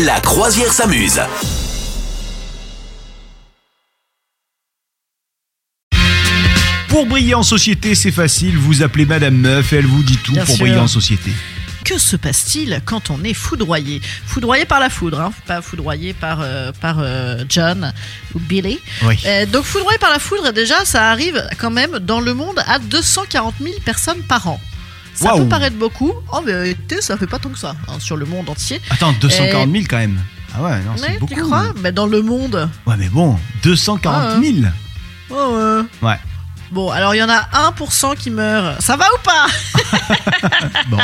La croisière s'amuse. Pour briller en société, c'est facile. Vous appelez Madame Meuf elle vous dit tout Bien pour sûr. briller en société. Que se passe-t-il quand on est foudroyé? Foudroyé par la foudre, hein, pas foudroyé par, euh, par euh, John ou Billy. Oui. Euh, donc foudroyé par la foudre, déjà, ça arrive quand même dans le monde à 240 000 personnes par an. Ça peut paraître beaucoup, en vérité, ça fait pas tant que ça hein, sur le monde entier. Attends, 240 000 quand même. Ah ouais, non, c'est beaucoup. tu crois? Mais dans le monde. Ouais, mais bon, 240 000. Oh, ouais. Ouais. Bon, alors il y en a 1% qui meurt. Ça va ou pas? Bon.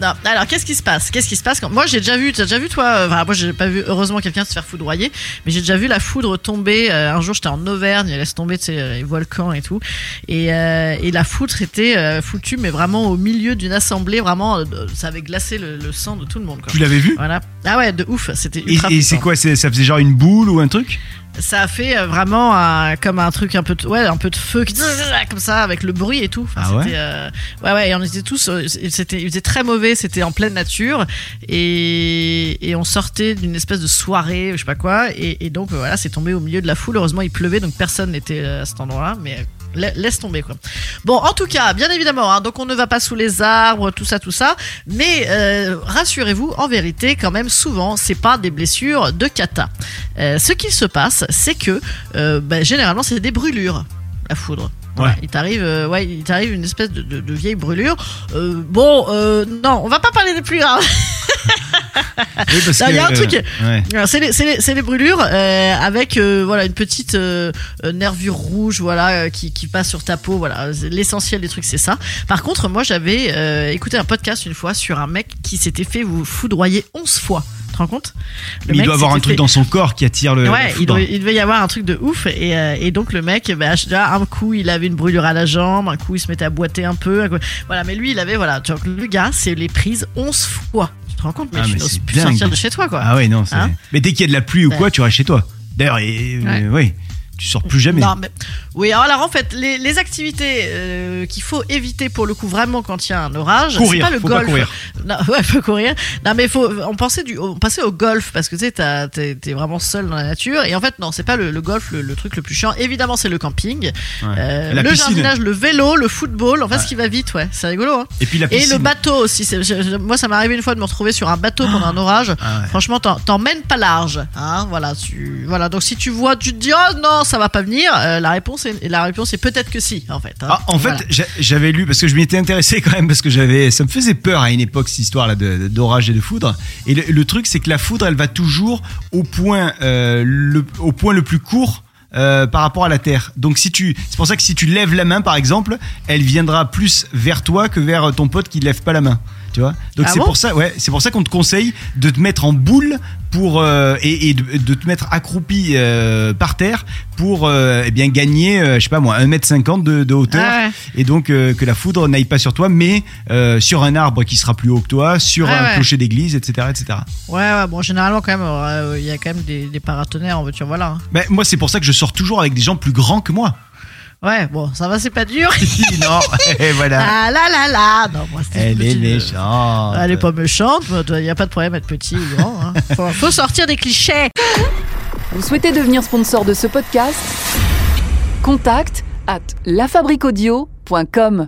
Non, alors qu'est-ce qui se passe? Qu'est-ce qui se passe quand moi j'ai déjà vu, tu as déjà vu toi euh, Enfin moi j'ai pas vu heureusement quelqu'un se faire foudroyer, mais j'ai déjà vu la foudre tomber. euh, un jour j'étais en Auvergne, elle laisse tomber euh, les volcans et tout, et, euh, et la foudre était euh, foutue mais vraiment au milieu d'une assemblée, vraiment ça avait glacé le, le sang de tout le monde. Quoi. Tu l'avais vu Voilà. Ah ouais, de ouf, c'était Et, ultra et c'est quoi Ça faisait genre une boule ou un truc? Ça a fait euh, vraiment un- comme un truc un peu de, ouais, un peu de feu qui comme ça avec le bruit et tout. Enfin, Ah ouais euh, ouais ouais, et on était tous euh, c'était il faisait très mauvais, c'était en pleine nature et, et on sortait d'une espèce de soirée, je sais pas quoi et, et donc euh, voilà, c'est tombé au milieu de la foule. Heureusement, il pleuvait donc personne n'était euh, à cet endroit-là mais euh, la- Laisse tomber quoi. Bon, en tout cas, bien évidemment, hein, donc on ne va pas sous les arbres, tout ça, tout ça. Mais euh, rassurez-vous, en vérité, quand même, souvent, c'est pas des blessures de kata. Euh, ce qui se passe, c'est que euh, bah, généralement, c'est des brûlures, la foudre. Ouais. il t'arrive, euh, ouais, il t'arrive une espèce de, de- de vieille brûlure. Euh, bon, euh, non, on va pas parler des plus graves. Oui, parce Non, que. il y a un euh, truc. ouais. Alors, C'est les, brûlures euh, avec euh, voilà une petite euh, euh, nervure rouge voilà euh, qui, qui passe sur ta peau voilà l'essentiel des trucs c'est ça. Par contre moi j'avais euh, écouté un podcast une fois sur un mec qui s'était fait vous foudroyer 11 fois. Te rends compte Le Mais il mec doit avoir un truc fait- dans son corps qui attire le. Ouais, il, doit- il devait y avoir un truc de ouf et, euh, et donc le mec, bah, déjà, un coup il avait une brûlure à la jambe, un coup il se mettait à boiter un peu, un coup- voilà. Mais lui il avait voilà, tu vois, le gars c'est les prises 11 fois. Tu te rends compte mais Ah, tu n'oses plus dingue. sortir de chez toi quoi. Ah ouais, non. c'est- Hein mais dès qu'il y a de la pluie ou Ouais. quoi, tu restes chez toi. D'ailleurs, et, Ouais. euh, oui, tu sors plus jamais. Non, mais oui. Alors en fait, les, les activités euh, qu'il faut éviter pour le coup vraiment quand il y a un orage, c'est pas le faut pas golf. courir. Non, ouais, faut courir. Non, mais faut. On pensait du, on passait au golf parce que tu sais, t'as- t'es t'es vraiment seul dans la nature. Et en fait, non, c'est pas le, le golf le, le truc le plus chiant. Évidemment, c'est le camping, Ouais. euh, La le piscine. jardinage, le vélo, le football. En fait, ce qui va vite, ouais, c'est rigolo. Hein. Et puis la Et piscine. le bateau aussi. c'est- je- je- moi, ça m'est arrivé une fois de me retrouver sur un bateau pendant un orage. Ah ouais. Franchement, t'en- t'emmènes pas large. Hein, voilà, tu, voilà. Donc, si tu vois, tu te dis, oh non, ça va pas venir. euh, la réponse est, la réponse est peut-être que si, en fait. hein. Ah, en fait, Voilà. j'a- j'avais lu parce que je m'y étais intéressé quand même parce que j'avais, ça me faisait peur à une époque cette histoire là d'orage et de foudre. Et le, le truc, c'est que la foudre, elle va toujours au point, euh, le, au point le plus court. Euh, par rapport à la terre. Donc si tu, c'est pour ça que si tu lèves la main par exemple, elle viendra plus vers toi que vers ton pote qui lève pas la main. Tu vois? Donc Ah c'est bon? pour ça, ouais, c'est pour ça qu'on te conseille de te mettre en boule pour euh, et, et de, de te mettre accroupi euh, par terre pour euh, eh bien gagner, je sais pas moi, 1m50 de, de hauteur Ah ouais. et donc que la foudre n'aille pas sur toi, mais sur un arbre qui sera plus haut que toi, sur Ouais, un ouais. clocher d'église, etc., etc. Ouais, ouais, bon, généralement, quand même, il y a quand même des, des paratonnerres en voiture, voilà. hein. Ben, moi, c'est pour ça que je sors toujours avec des gens plus grands que moi. Ouais, bon, ça va, c'est pas dur. non, et voilà. ah là là là. Non, moi, Elle est petite, euh, méchante. Elle est pas méchante, il n'y a pas de problème à être petit ou grand. Hein. Faut, faut sortir des clichés. Vous souhaitez devenir sponsor de ce podcast? Contact à lafabriquaudio.com.